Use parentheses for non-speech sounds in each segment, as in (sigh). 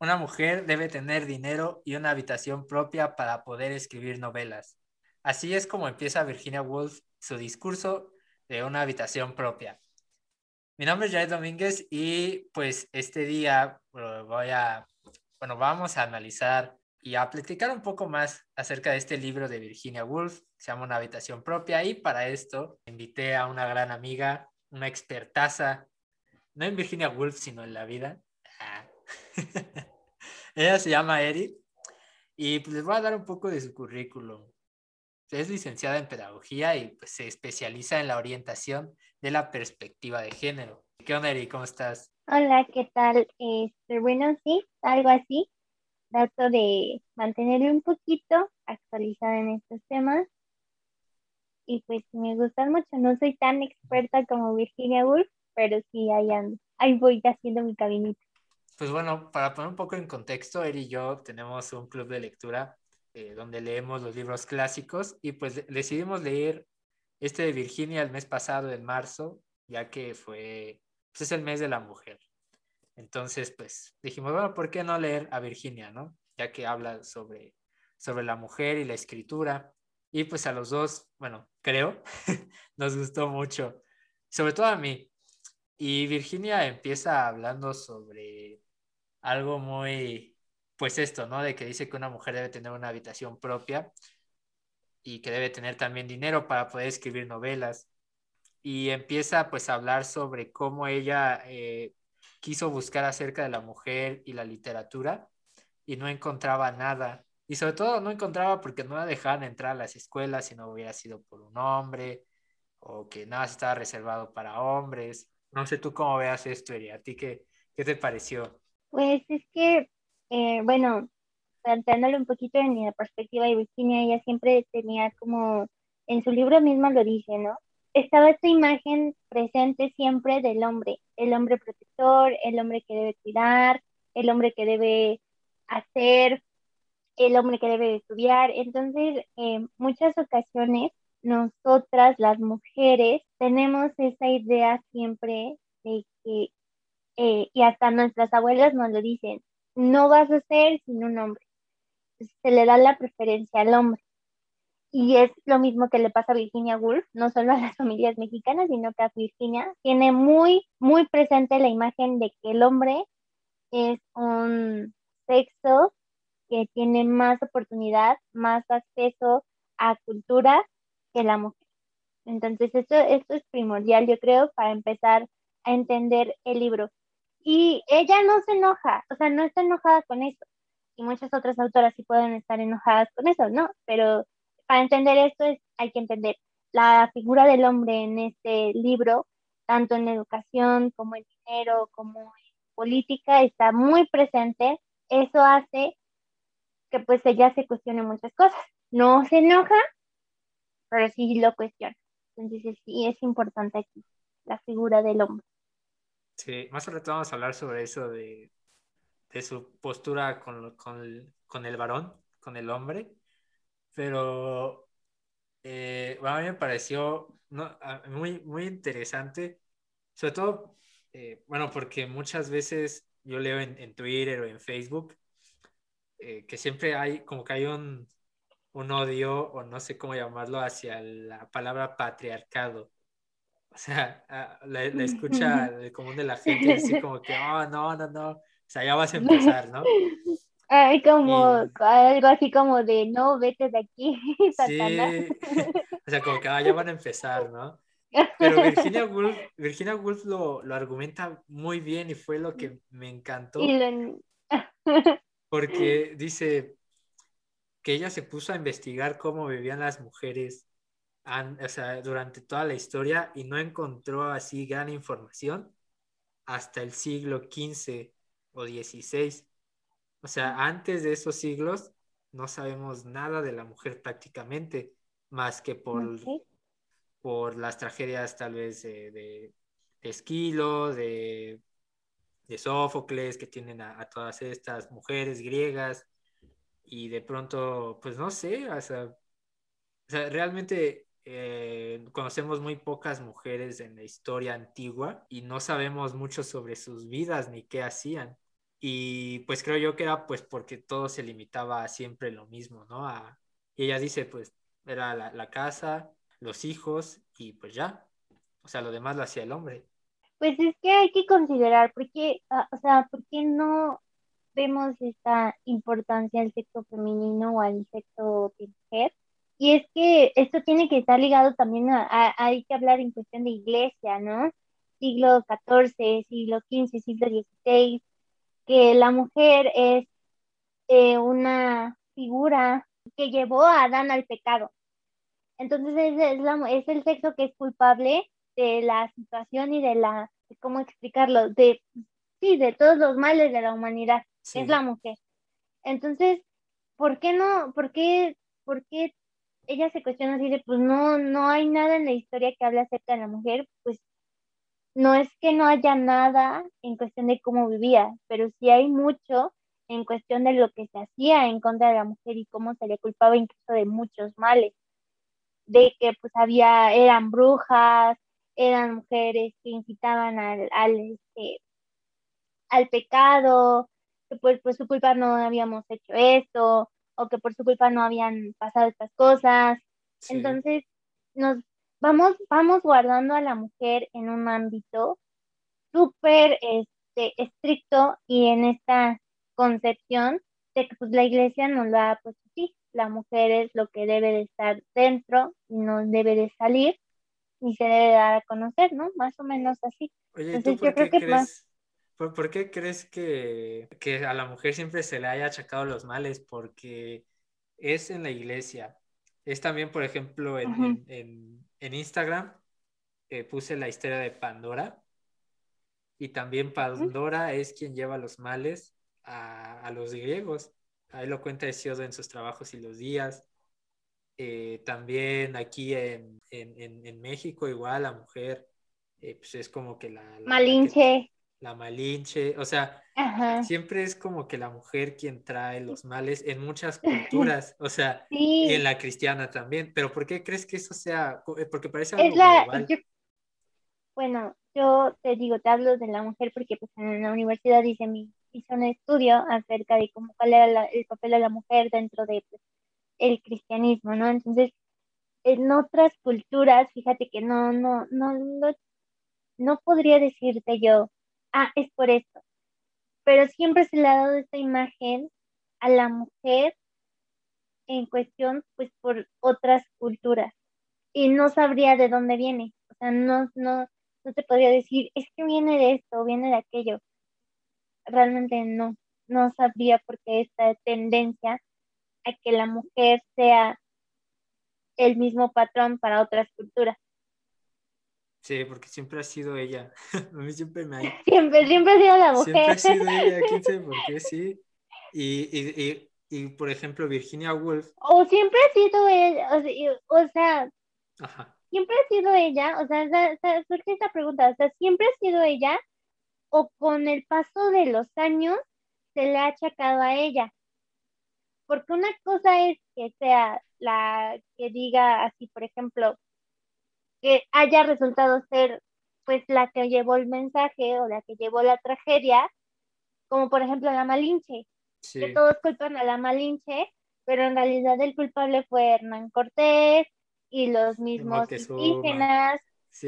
una mujer debe tener dinero y una habitación propia para poder escribir novelas. Así es como empieza Virginia Woolf su discurso de una habitación propia. Mi nombre es Jared Domínguez y pues este día voy a, bueno, vamos a analizar y a platicar un poco más acerca de este libro de Virginia Woolf, se llama Una habitación propia, y para esto invité a una gran amiga, una expertaza, no en Virginia Woolf, sino en la vida. Ah. (laughs) Ella se llama Eri y pues les voy a dar un poco de su currículum. Es licenciada en pedagogía y pues, se especializa en la orientación de la perspectiva de género. ¿Qué onda, Eri? ¿Cómo estás? Hola, ¿qué tal? Este, bueno, sí, algo así. Trato de mantenerme un poquito actualizada en estos temas. Y pues me gustan mucho. No soy tan experta como Virginia Woolf, pero sí, ahí ando. Ahí voy haciendo mi cabinita. Pues bueno, para poner un poco en contexto, Eri y yo tenemos un club de lectura eh, donde leemos los libros clásicos y pues decidimos leer este de Virginia el mes pasado, en marzo, ya que fue, pues es el mes de la mujer. Entonces, pues dijimos, bueno, ¿por qué no leer a Virginia, no? Ya que habla sobre, sobre la mujer y la escritura. Y pues a los dos, bueno, creo, (laughs) nos gustó mucho, sobre todo a mí. Y Virginia empieza hablando sobre algo muy, pues esto, ¿no? De que dice que una mujer debe tener una habitación propia y que debe tener también dinero para poder escribir novelas. Y empieza pues a hablar sobre cómo ella eh, quiso buscar acerca de la mujer y la literatura y no encontraba nada. Y sobre todo no encontraba porque no la dejaban entrar a las escuelas si no hubiera sido por un hombre o que nada estaba reservado para hombres. No sé tú cómo veas esto, Eri. ¿A ti qué, qué te pareció? Pues es que, eh, bueno, planteándole un poquito en la perspectiva de Virginia, ella siempre tenía como, en su libro mismo lo dice, ¿no? estaba esta imagen presente siempre del hombre, el hombre protector, el hombre que debe cuidar, el hombre que debe hacer, el hombre que debe estudiar. Entonces, en muchas ocasiones, nosotras, las mujeres, tenemos esa idea siempre de que, eh, y hasta nuestras abuelas nos lo dicen, no vas a ser sin un hombre. Se le da la preferencia al hombre. Y es lo mismo que le pasa a Virginia Woolf, no solo a las (laughs) familias mexicanas, sino que a Virginia tiene muy, muy presente la imagen de que el hombre es un sexo que tiene más oportunidad, más acceso a cultura que la mujer. Entonces, esto, esto es primordial, yo creo, para empezar a entender el libro. Y ella no se enoja, o sea, no está enojada con eso. Y muchas otras autoras sí pueden estar enojadas con eso, ¿no? Pero para entender esto es, hay que entender la figura del hombre en este libro, tanto en educación como en dinero, como en política, está muy presente. Eso hace que pues ella se cuestione muchas cosas. No se enoja, pero sí lo cuestiona. Entonces sí es importante aquí la figura del hombre. Sí, más sobre todo vamos a hablar sobre eso de, de su postura con, con, con el varón, con el hombre pero eh, a mí me pareció muy, muy interesante, sobre todo, eh, bueno, porque muchas veces yo leo en, Twitter o en Facebook eh, que siempre hay, como que hay un, un odio, o no sé cómo llamarlo, hacia la palabra patriarcado. O sea, la, la escucha común de la gente, así como que, (laughs) oh, no, no, no, o sea, ya vas a empezar, ¿no? Hay como algo así como de no, vete de aquí, (laughs) Sí, (laughs) o sea, como que ah, ya van a empezar, ¿no? Pero Virginia Woolf, Virginia Woolf lo, lo, argumenta muy bien y fue lo que me encantó. Porque dice que ella se puso a investigar cómo vivían las mujeres o sea, durante toda la historia y no encontró así gran información hasta el siglo XV o XVI. O sea, antes de esos siglos no sabemos nada de la mujer prácticamente, más que por, por las tragedias tal vez de, Esquilo, de, de, Sófocles, que tienen a, todas estas mujeres griegas, y de pronto, pues no sé, o sea, realmente eh, conocemos muy pocas mujeres en la historia antigua y no sabemos mucho sobre sus vidas ni qué hacían. Y pues creo yo que era pues porque todo se limitaba a siempre lo mismo, ¿no? A, y ella dice, pues era la, la casa, los hijos y pues ya. O sea, lo demás lo hacía el hombre. Pues es que hay que considerar, porque, ah, o sea, ¿por qué no vemos esta importancia al sexo femenino o al sexo mujer? Y es que esto tiene que estar ligado también a, hay que hablar en cuestión de iglesia, ¿no? Siglo XIV, siglo XV, siglo XVI, que la mujer es eh, una figura que llevó a Adán al pecado. Entonces es, es, el sexo que es culpable de la situación y de la, ¿cómo explicarlo? De, sí, de todos los males de la humanidad, es la mujer. Entonces, ¿por qué no, por qué, por qué ella se cuestiona así de, pues no, no hay nada en la historia que hable acerca de la mujer, pues no es que no haya nada en cuestión de cómo vivía, pero sí hay mucho en cuestión de lo que se hacía en contra de la mujer y cómo se le culpaba incluso de muchos males, de que pues había, eran brujas, eran mujeres que incitaban al, al, este, pecado, que pues por su culpa no habíamos hecho esto, o que por su culpa no habían pasado estas cosas. Entonces, nos vamos, vamos guardando a la mujer en un ámbito súper este, estricto y en esta concepción de que pues, la iglesia nos da, pues sí, la mujer es lo que debe de estar dentro y no debe de salir y se debe dar a conocer, ¿no? Más o menos así. Oye, ¿tú por, qué crees, ¿por, qué crees que, que, a la mujer siempre se le haya achacado los males? Porque es en la iglesia. Es también, por ejemplo, en, en, en, Instagram eh, puse la historia de Pandora. Y también Pandora es quien lleva los males a, los griegos. Ahí lo cuenta Hesiodo en sus trabajos y los días. Eh, también aquí en, México, igual la mujer, eh, pues es como que la... Malinche. La, Malinche, o sea, siempre es como que la mujer quien trae los males en muchas (laughs) culturas, o sea, y en la cristiana también. Pero ¿por qué crees que eso sea? Eh, porque parece algo bueno, yo te digo, te hablo de la mujer porque pues en la universidad dice mi hizo un estudio acerca de cómo cuál era el papel de la mujer dentro de pues, el cristianismo, ¿no? Entonces, en otras culturas, fíjate que no, no, no, no, no podría decirte yo, ah, es por esto, pero siempre se le ha dado esta imagen a la mujer en cuestión, pues por otras culturas, y no sabría de dónde viene, o sea, no, no, no te podría decir, es que viene de esto, viene de aquello, realmente no, no sabría por qué esta tendencia a que la mujer sea el mismo patrón para otras culturas. Sí, porque siempre ha sido ella. (laughs) A mí siempre me ha... Siempre, siempre ha sido la mujer. Siempre ha sido ella, quién sabe por qué, (laughs) sí. Y, y, y, y, por ejemplo, Virginia Woolf. O siempre ha sido ella, o sea, Ajá. siempre ha sido ella, o sea, surge esta pregunta, o sea, siempre ha sido ella, o con el paso de los años se le ha achacado a ella. Porque una cosa es que sea la que diga así, por ejemplo, que haya resultado ser pues la que llevó el mensaje o la que llevó la tragedia, como por ejemplo la Malinche, que todos culpan a la Malinche, pero en realidad el culpable fue Hernán Cortés y los mismos indígenas.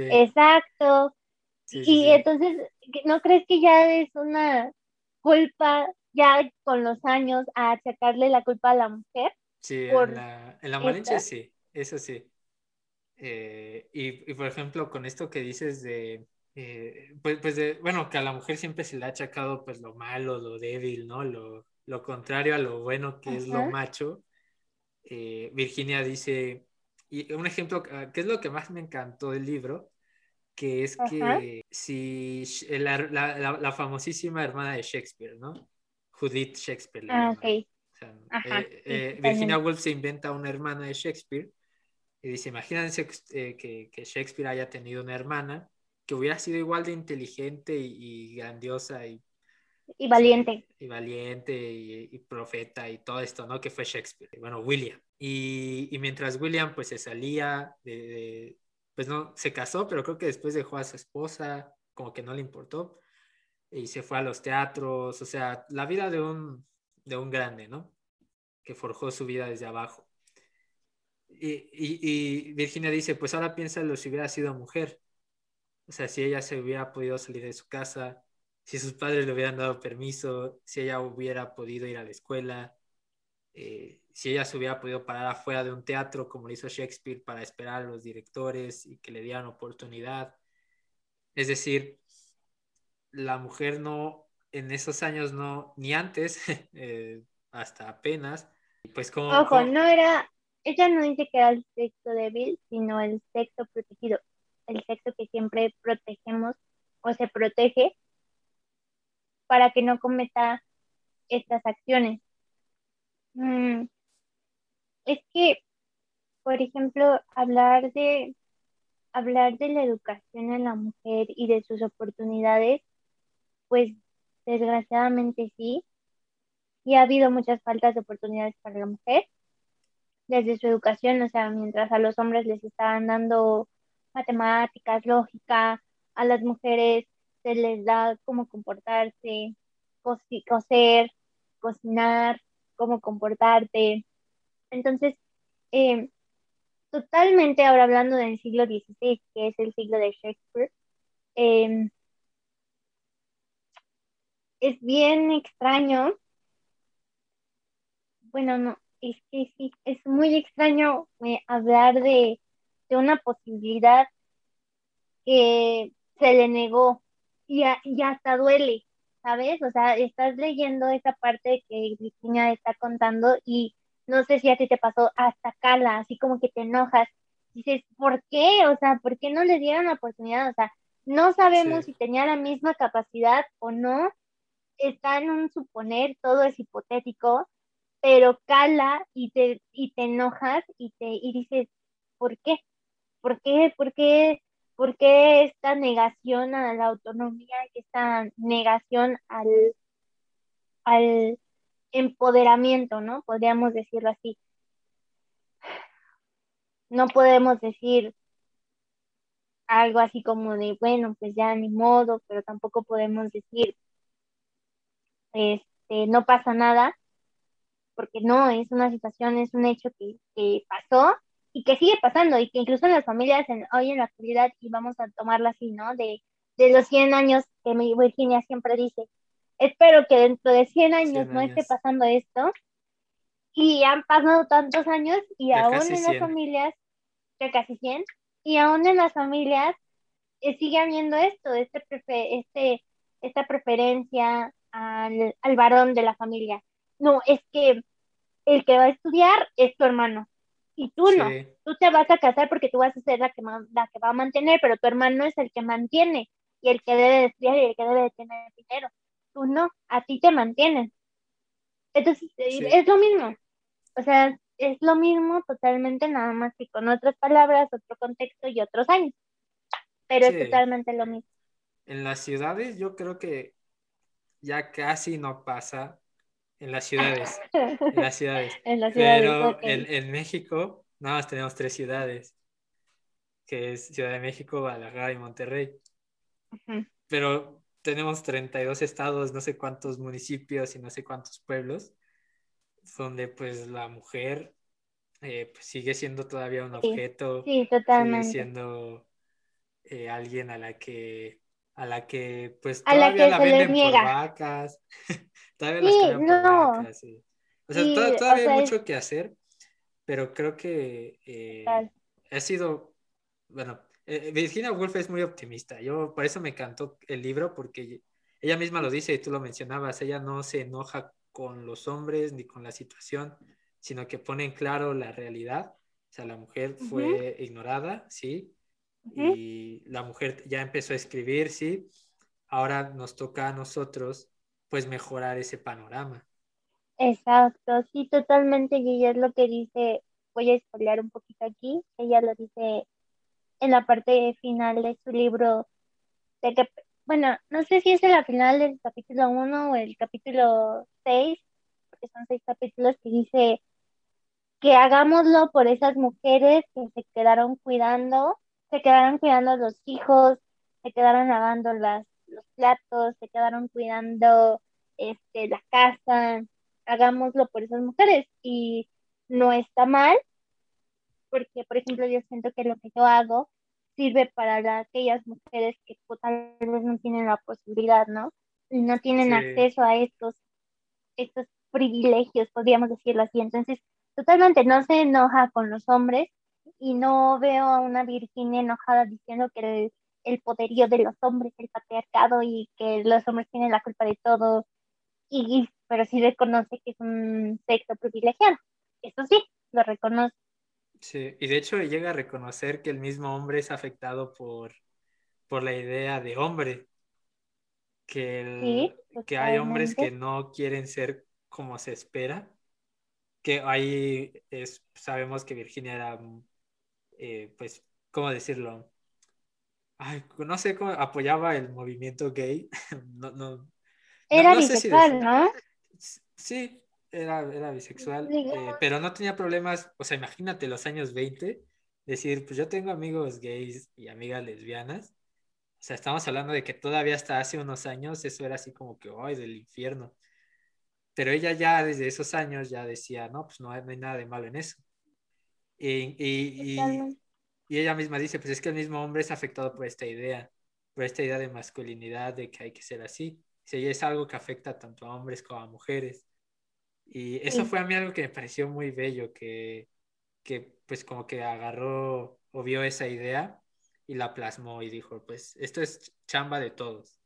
Exacto y entonces, ¿no crees que ya es una culpa ya con los años a achacarle la culpa a la mujer? Sí, en la, en sí, eso sí. Eh, y, por ejemplo, con esto que dices de, eh, pues, pues de, bueno, que a la mujer siempre se le ha achacado pues lo malo, lo débil, ¿no? Lo, lo contrario a lo bueno que es lo macho. Eh, Virginia dice, y un ejemplo, ah, que es lo que más me encantó del libro, que es que si la, la, la, famosísima hermana de Shakespeare, ¿no? Judith Shakespeare. Ah, ok. Eh, eh, Virginia Woolf se inventa una hermana de Shakespeare y dice, imagínense eh, que, que, Shakespeare haya tenido una hermana que hubiera sido igual de inteligente y, grandiosa y, y valiente. Y, valiente y, profeta y todo esto, ¿no? Que fue Shakespeare. Bueno, William. Y, mientras William pues se salía de, pues no, se casó, pero creo que después dejó a su esposa, como que no le importó. y se fue a los teatros, o sea, la vida de un, de un grande, ¿no? Que forjó su vida desde abajo. Y, y, Virginia dice, pues ahora piénsalo si hubiera sido mujer. O sea, si ella se hubiera podido salir de su casa, si sus padres le hubieran dado permiso, si ella hubiera podido ir a la escuela, eh, si ella se hubiera podido parar afuera de un teatro como lo hizo Shakespeare para esperar a los directores y que le dieran oportunidad. Es decir, la mujer no, en esos años no, ni antes, (laughs) eh, hasta apenas, pues como... Ojo, no era, ella no dice que era el sexo débil, sino el sexo protegido, el sexo que siempre protegemos o se protege para que no cometa estas acciones. Mm, es que, por ejemplo, hablar de hablar de la educación en la mujer y de sus oportunidades pues desgraciadamente sí. Y ha habido muchas faltas de oportunidades para la mujer desde su educación, o sea, mientras a los hombres les estaban dando matemáticas, lógica, a las mujeres se les da cómo comportarse, coser, cocinar, cómo comportarte. Entonces, eh, totalmente ahora hablando del siglo XVI, que es el siglo de Shakespeare, eh, es bien extraño. Bueno, no, es que sí, es muy extraño eh, hablar de, de, una posibilidad que se le negó y, y, hasta duele, ¿sabes? O sea, estás leyendo esa parte que Virginia está contando y no sé si a ti te pasó hasta cala, así como que te enojas. Dices, ¿por qué? O sea, ¿por qué no le dieron la oportunidad? O sea, no sabemos si tenía la misma capacidad o no, está en un suponer, todo es hipotético, pero cala y te, y te enojas y, te, y dices, ¿por qué? ¿Por qué? ¿Por qué? ¿Por qué esta negación a la autonomía y esta negación al, al empoderamiento, ¿no? Podríamos decirlo así. No podemos decir algo así como de, bueno, pues ya ni modo, pero tampoco podemos decir, este, no pasa nada, porque no, es una situación, es un hecho que, pasó y que sigue pasando y que incluso en las familias en, hoy en la actualidad, y vamos a tomarla así, ¿no? De, de los 100 años que mi Virginia siempre dice, espero que dentro de 100 años, no esté pasando esto. Y han pasado tantos años y aún en las familias, ya casi 100, y aún en las familias eh, sigue habiendo esto, este, este, esta preferencia al, al varón de la familia. No, es que el que va a estudiar es tu hermano y tú no. Tú te vas a casar porque tú vas a ser la que, la que va a mantener, pero tu hermano es el que mantiene y el que debe de estudiar y el que debe de tener dinero. Tú no, a ti te mantienen. Entonces, es lo mismo. O sea, es lo mismo totalmente, nada más que con otras palabras, otro contexto y otros años. Pero es totalmente lo mismo. En las ciudades yo creo que ya casi no pasa en las ciudades. en las ciudades. (laughs) Pero en, México nada más tenemos tres ciudades, que es Ciudad de México, Guadalajara y Monterrey. Pero tenemos 32 estados, no sé cuántos municipios y no sé cuántos pueblos, donde pues la mujer eh, pues, sigue siendo todavía un objeto, sí, totalmente. sigue siendo eh, alguien a la que a la que pues todavía la, venden por vacas, (laughs) todavía las cambian por vacas, O sea, todavía hay mucho que hacer, pero creo que eh, ha sido, bueno, eh, Virginia Woolf es muy optimista, yo por eso me encantó el libro, porque ella misma lo dice y tú lo mencionabas, ella no se enoja con los hombres ni con la situación, sino que pone en claro la realidad, o sea, la mujer fue ignorada, sí, y la mujer ya empezó a escribir, sí. Ahora nos toca a nosotros, pues, mejorar ese panorama. Exacto, sí, totalmente. Y ella es lo que dice, voy a spoilear un poquito aquí, ella lo dice en la parte final de su libro, de que, bueno, no sé si es en la final del capítulo 1 o el capítulo 6, porque son seis capítulos que dice que hagámoslo por esas mujeres que se quedaron cuidando se quedaron cuidando a los hijos, se quedaron lavando las, los platos, se quedaron cuidando este, la casa, hagámoslo por esas mujeres y no está mal, porque por ejemplo yo siento que lo que yo hago sirve para aquellas mujeres que pues, tal vez no tienen la posibilidad, ¿no? No tienen acceso a estos, estos privilegios, podríamos decirlo así. Entonces, totalmente no se enoja con los hombres y no veo a una Virginia enojada diciendo que el, el poderío de los hombres, el patriarcado y que los hombres tienen la culpa de todo, y, pero sí reconoce que es un sexo privilegiado. Eso sí, lo reconoce. Sí, y de hecho llega a reconocer que el mismo hombre es afectado por, por la idea de hombre, que, que hay hombres que no quieren ser como se espera, que ahí es, sabemos que Virginia era, eh, pues, ¿cómo decirlo? Ay, no sé cómo apoyaba el movimiento gay, (laughs) no, no, era bisexual, ¿no? Sí, era, era bisexual, eh, pero no tenía problemas, o sea, imagínate los años 20, decir, pues yo tengo amigos gays y amigas lesbianas, o sea, estamos hablando de que todavía hasta hace unos años eso era así como que, ay, del infierno. Pero ella ya desde esos años ya decía, no, pues no hay, nada de malo en eso. Y, y, y, ella misma dice, pues es que el mismo hombre es afectado por esta idea, por esta idea de masculinidad, de que hay que ser así. Sí, es algo que afecta tanto a hombres como a mujeres. Y eso fue a mí algo que me pareció muy bello, que, que pues como que agarró o vio esa idea y la plasmó y dijo, pues esto es chamba de todos,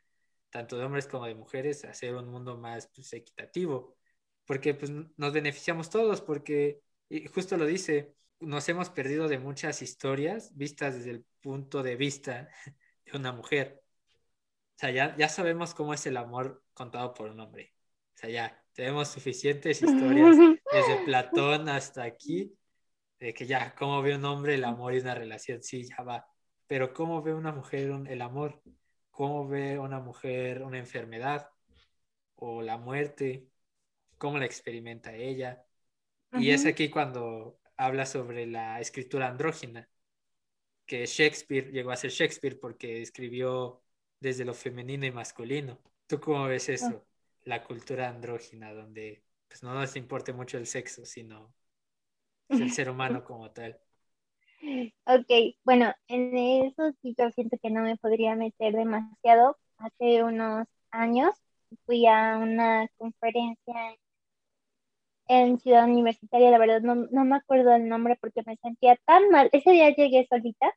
tanto de hombres como de mujeres, hacer un mundo más pues, equitativo, porque pues nos beneficiamos todos, porque y justo lo dice, nos hemos perdido de muchas historias vistas desde el punto de vista de una mujer. O sea, ya, ya sabemos cómo es el amor contado por un hombre. O sea, ya tenemos suficientes historias, (laughs) desde Platón hasta aquí, de que ya, cómo ve un hombre el amor y una relación, sí, ya va. Pero cómo ve una mujer el amor, cómo ve una mujer una enfermedad o la muerte, cómo la experimenta ella. Y es aquí cuando habla sobre la escritura andrógina, que Shakespeare llegó a ser Shakespeare porque escribió desde lo femenino y masculino. ¿Tú cómo ves eso? la cultura andrógina, donde pues, no nos importe mucho el sexo, sino el (laughs) ser humano como tal. Ok, bueno, en eso sí yo siento que no me podría meter demasiado. Hace unos años fui a una conferencia en Ciudad Universitaria, la verdad no, no me acuerdo el nombre porque me sentía tan mal. Ese día llegué solita,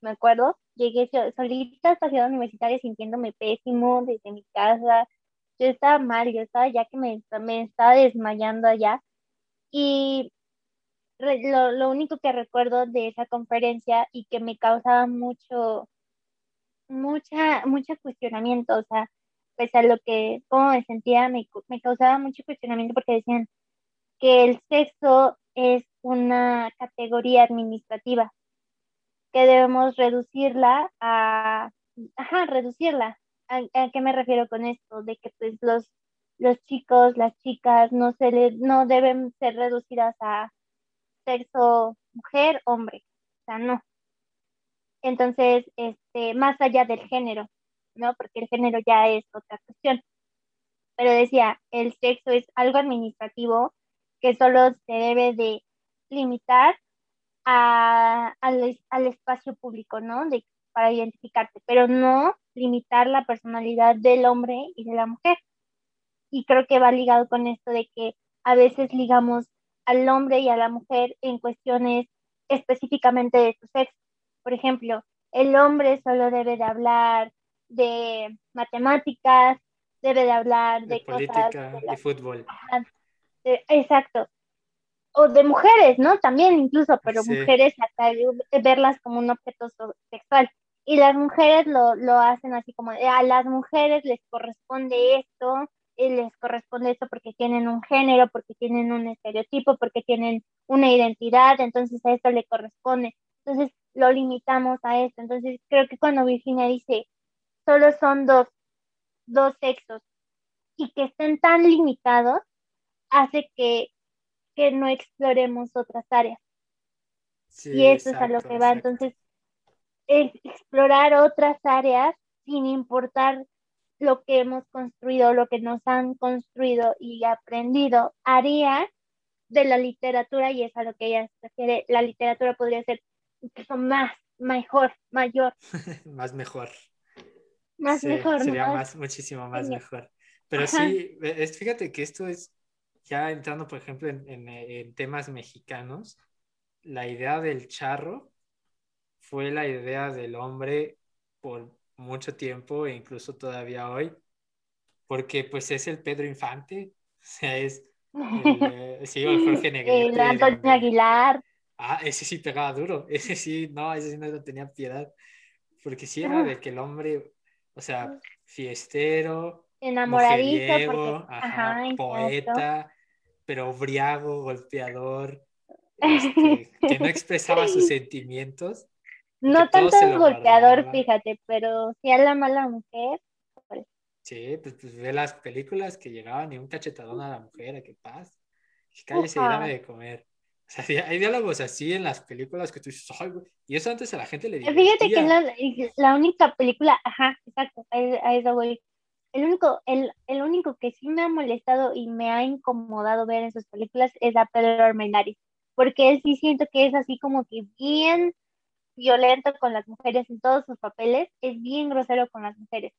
me acuerdo, llegué solita hasta Ciudad Universitaria sintiéndome pésimo desde mi casa, yo estaba mal, yo estaba ya que me, me estaba desmayando allá. Y lo, lo, único que recuerdo de esa conferencia y que me causaba mucho, mucha, mucho cuestionamiento, o sea, pese a lo que, cómo me sentía, me, me causaba mucho cuestionamiento porque decían que el sexo es una categoría administrativa, que debemos reducirla a, ajá, reducirla ¿A, qué me refiero con esto? De que pues los, los chicos, las chicas no, se le, no deben ser reducidas a sexo mujer, hombre. O sea, no. Entonces, este, más allá del género, ¿no? Porque el género ya es otra cuestión. Pero decía, el sexo es algo administrativo que solo se debe de limitar a, al, al espacio público, ¿no? De, para identificarte, pero no limitar la personalidad del hombre y de la mujer. Y creo que va ligado con esto de que a veces ligamos al hombre y a la mujer en cuestiones específicamente de su sexo. Por ejemplo, el hombre solo debe de hablar de matemáticas, debe de hablar de, política, de, fútbol. Exacto. O de mujeres, ¿no? También incluso, pero mujeres hasta verlas como un objeto sexual y las mujeres lo, lo hacen así como, a las mujeres les corresponde esto, y les corresponde esto porque tienen un género, porque tienen un estereotipo, porque tienen una identidad, entonces a esto le corresponde. Entonces lo limitamos a esto. Entonces creo que cuando Virginia dice, solo son dos, dos sexos y que estén tan limitados, hace que, que no exploremos otras áreas. y eso es a lo que va. Entonces, explorar otras áreas sin importar lo que hemos construido, lo que nos han construido y aprendido, haría de la literatura, y es a lo que ella se refiere, la literatura podría ser incluso más, mejor, mayor. (laughs) más mejor. Más mejor. Sería más, muchísimo más mejor. Pero sí, es, fíjate que esto es, ya entrando, por ejemplo, en, temas mexicanos, la idea del charro fue la idea del hombre por mucho tiempo e incluso todavía hoy, porque pues es el Pedro Infante, (laughs) o sea, es el, sí, el Jorge (laughs) Negrete. El Antonio Aguilar. Ah, ese sí pegaba duro, (laughs) ese sí, no, ese sí no tenía piedad, porque sí era de que el hombre, o sea, fiestero, enamoradizo, poeta, pero briago, golpeador, este, que no expresaba sus (laughs) sentimientos. No tanto el golpeador, fíjate, pero sí a la mala mujer. Pues. Sí, pues, pues, ve las películas que llegaban y un cachetadón a la mujer, qué paz. Que cállese y dame de comer. O sea, hay diálogos así en las películas que tú dices, Ay, y eso antes a la gente le divertía. Fíjate que la, la única película, ajá, exacto, a, eso voy. El único, el, el, único que sí me ha molestado y me ha incomodado ver en sus películas es a Pedro Armendáriz, porque él sí siento que es así como que bien violento con las mujeres en todos sus papeles, es bien grosero con las mujeres.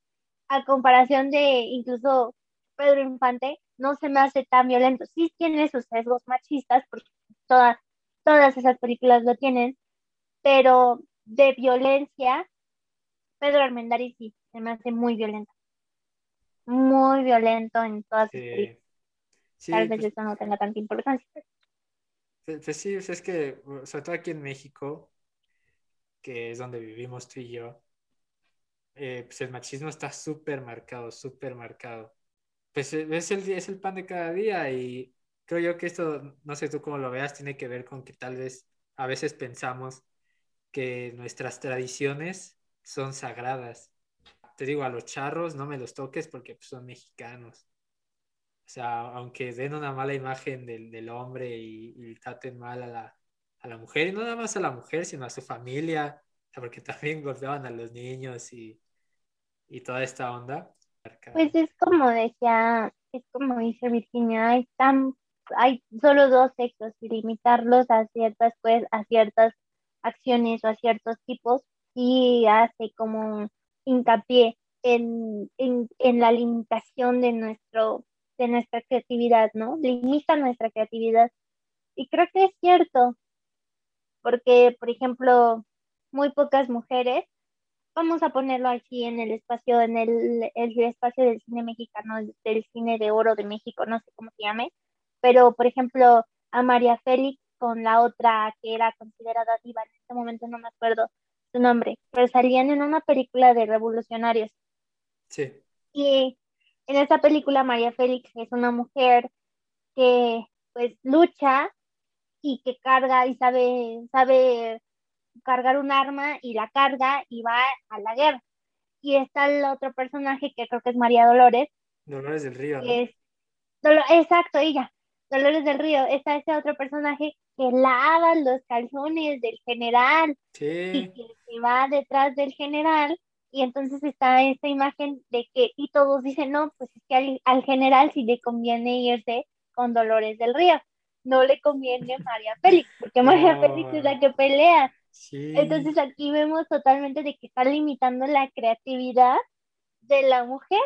A comparación de incluso Pedro Infante, no se me hace tan violento. Sí tiene sus sesgos machistas, porque todas, todas esas películas lo tienen, pero de violencia, Pedro Armendáriz sí, se me hace muy violento. Muy violento en todas sus películas. Tal vez pues eso no tenga tanta importancia. Pues, pues sí, es que, sobre todo aquí en México, que es donde vivimos tú y yo, eh, pues el machismo está súper marcado, súper marcado. Pues eh, es el, es el pan de cada día y creo yo que esto, no sé tú cómo lo veas, tiene que ver con que tal vez a veces pensamos que nuestras tradiciones son sagradas. Te digo, a los charros no me los toques porque pues, son mexicanos. O sea, aunque den una mala imagen del, del hombre y, y, traten mal a la, a la mujer, y no nada más a la mujer, sino a su familia, porque (laughs) también golpeaban a los niños y, y toda esta onda. Pues es como decía, es como dice Virginia, hay, tan, hay solo dos sexos y limitarlos a ciertas, pues, a ciertas acciones o a ciertos tipos y hace como hincapié en, en, en la limitación de nuestro de nuestra creatividad, ¿no? Limita nuestra creatividad. Y creo que es cierto, porque, por ejemplo, muy pocas mujeres, vamos a ponerlo aquí en el espacio, en el, el espacio del cine mexicano, del cine de oro de México, no sé cómo se llame, pero, por ejemplo, a María Félix con la otra que era considerada diva, en este momento no me acuerdo su nombre, pero salían en una película de revolucionarios. Sí. Y en esta película María Félix es una mujer que pues lucha y que carga y sabe, sabe cargar un arma y la carga y va a la guerra. Y está el otro personaje que creo que es María Dolores. Dolores del Río. Es, exacto, ella. Dolores del Río. Está ese otro personaje que lava los calzones del general y que va detrás del general. Y entonces está esta imagen de que, y todos dicen, no, pues es que al, al general sí le conviene irse con Dolores del Río no le conviene (laughs) María Félix, porque María Félix es la que pelea. Entonces aquí vemos totalmente de que está limitando la creatividad de la mujer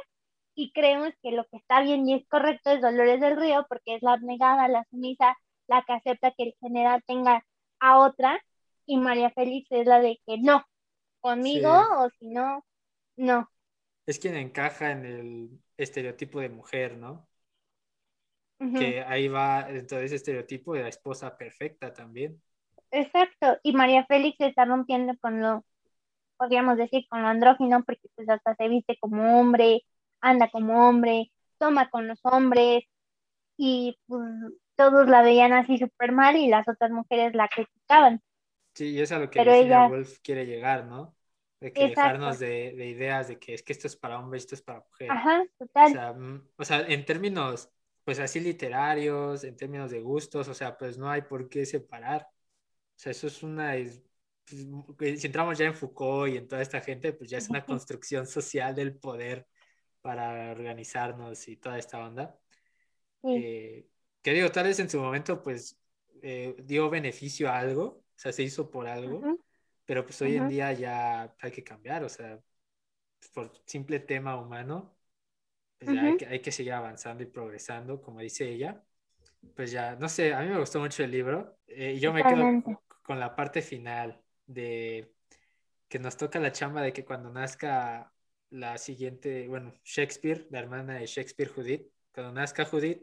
y creemos que lo que está bien y es correcto es Dolores del Río porque es la abnegada, la sumisa, la que acepta que el general tenga a otra y María Félix es la de que no, conmigo o si no, no. Es quien encaja en el estereotipo de mujer, ¿no? que ahí va todo ese estereotipo de la esposa perfecta también. Exacto, y María Félix se está rompiendo con lo, podríamos decir, con lo andrógino, porque pues hasta se viste como hombre, anda como hombre, toma con los hombres, y pues todos la veían así súper mal y las otras mujeres la criticaban. Sí, y es a lo que Virginia Woolf quiere llegar, ¿no? De que dejarnos de, de, ideas de que es que esto es para hombres, esto es para mujeres. Ajá, total. O sea, mm, o sea, en términos pues así literarios, en términos de gustos, o sea, pues no hay por qué separar. O sea, eso es una, pues, si entramos ya en Foucault y en toda esta gente, pues ya es una construcción social del poder para organizarnos y toda esta onda. Eh, que digo, tal vez en su momento, pues, eh, dio beneficio a algo, o sea, se hizo por algo, pero pues hoy en día ya hay que cambiar, o sea, por simple tema humano, pues ya hay, que, hay que seguir avanzando y progresando, como dice ella. Pues ya, no sé, a mí me gustó mucho el libro. Eh, y yo me quedo con la parte final de que nos toca la chamba de que cuando nazca la siguiente, bueno, Shakespeare, la hermana de Shakespeare, Judith, cuando nazca Judith,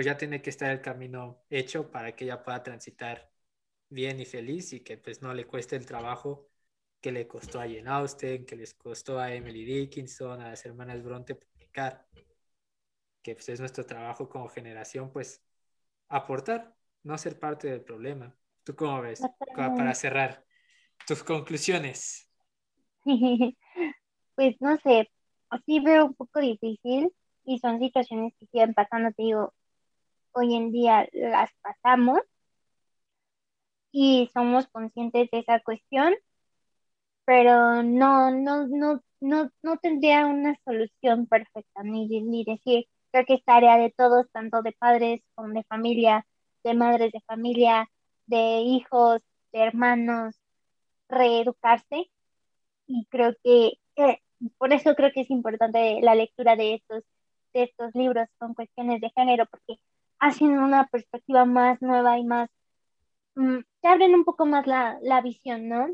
pues ya tiene que estar el camino hecho para que ella pueda transitar bien y feliz y que pues no le cueste el trabajo que le costó a Jane Austen, que les costó a Emily Dickinson, a las hermanas Bronte publicar, que pues, es nuestro trabajo como generación, pues aportar, no ser parte del problema. ¿Tú cómo ves? Para cerrar, tus conclusiones. (laughs) Pues no sé, así veo un poco difícil y son situaciones que siguen pasando, te digo, hoy en día las pasamos y somos conscientes de esa cuestión, pero no, no, no, no, no tendría una solución perfecta, ni, ni decir, creo que es tarea de todos, tanto de padres como de familia, de madres de familia, de hijos, de hermanos, reeducarse. Y creo que, por eso creo que es importante la lectura de estos, de estos libros con cuestiones de género, porque hacen una perspectiva más nueva y más, mm, te abren un poco más la, la visión, ¿no?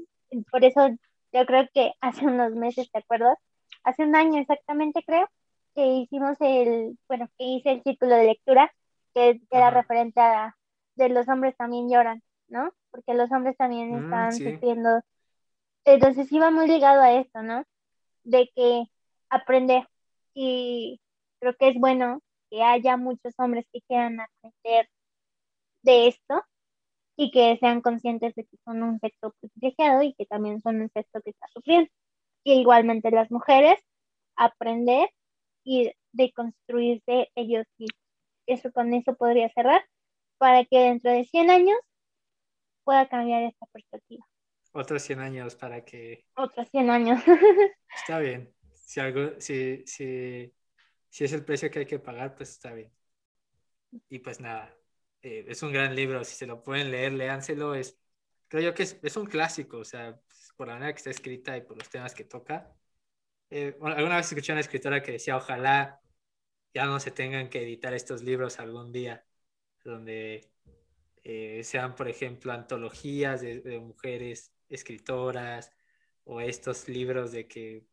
Por eso yo creo que hace unos meses, ¿te acuerdas? Hace un año exactamente, creo, que hicimos el, bueno, que hice el círculo de lectura, que, era referente a de los hombres también lloran, ¿no? Porque los hombres también mm, están sufriendo. Entonces iba muy ligado a esto, ¿no? De que aprender y creo que es bueno que haya muchos hombres que quieran aprender de esto y que sean conscientes de que son un sexo privilegiado y que también son un sexo que está sufriendo. Y igualmente las mujeres, aprender y de construirse ellos y Eso con eso podría cerrar para que dentro de 100 años pueda cambiar esta perspectiva. Otros 100 años para que... Otros 100 años. (laughs) Está bien. Si, algo, si, si, si es el precio que hay que pagar, pues está bien. Y pues nada, eh, es un gran libro, si se lo pueden leer, léanselo, es, creo yo que es, es un clásico, o sea, pues, por la manera que está escrita y por los temas que toca. Eh, alguna vez escuché a una escritora que decía, ojalá ya no se tengan que editar estos libros algún día, donde eh, sean, por ejemplo, antologías de, de, mujeres escritoras o estos libros de que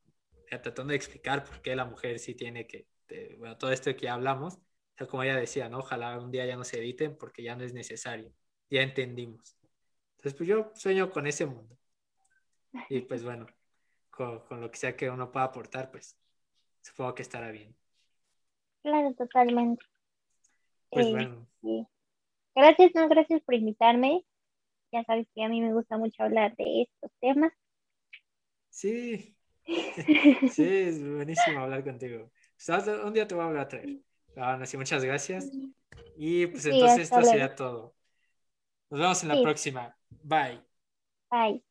tratando de explicar por qué la mujer sí tiene que, bueno, todo esto que ya hablamos, como ella decía, ¿no? Ojalá un día ya no se editen porque ya no es necesario, ya entendimos. Entonces, pues yo sueño con ese mundo. Y pues (laughs) bueno, con, con lo que sea que uno pueda aportar, pues supongo que estará bien. Claro, totalmente. Pues bueno. Gracias, no, gracias por invitarme. Ya sabes que a mí me gusta mucho hablar de estos temas. Sí, (laughs) (laughs) sí, es buenísimo hablar contigo. Un día te voy a hablar a traer. Bueno, sí, muchas gracias. Y pues entonces esto sería todo. Nos vemos en la próxima. Bye. Bye.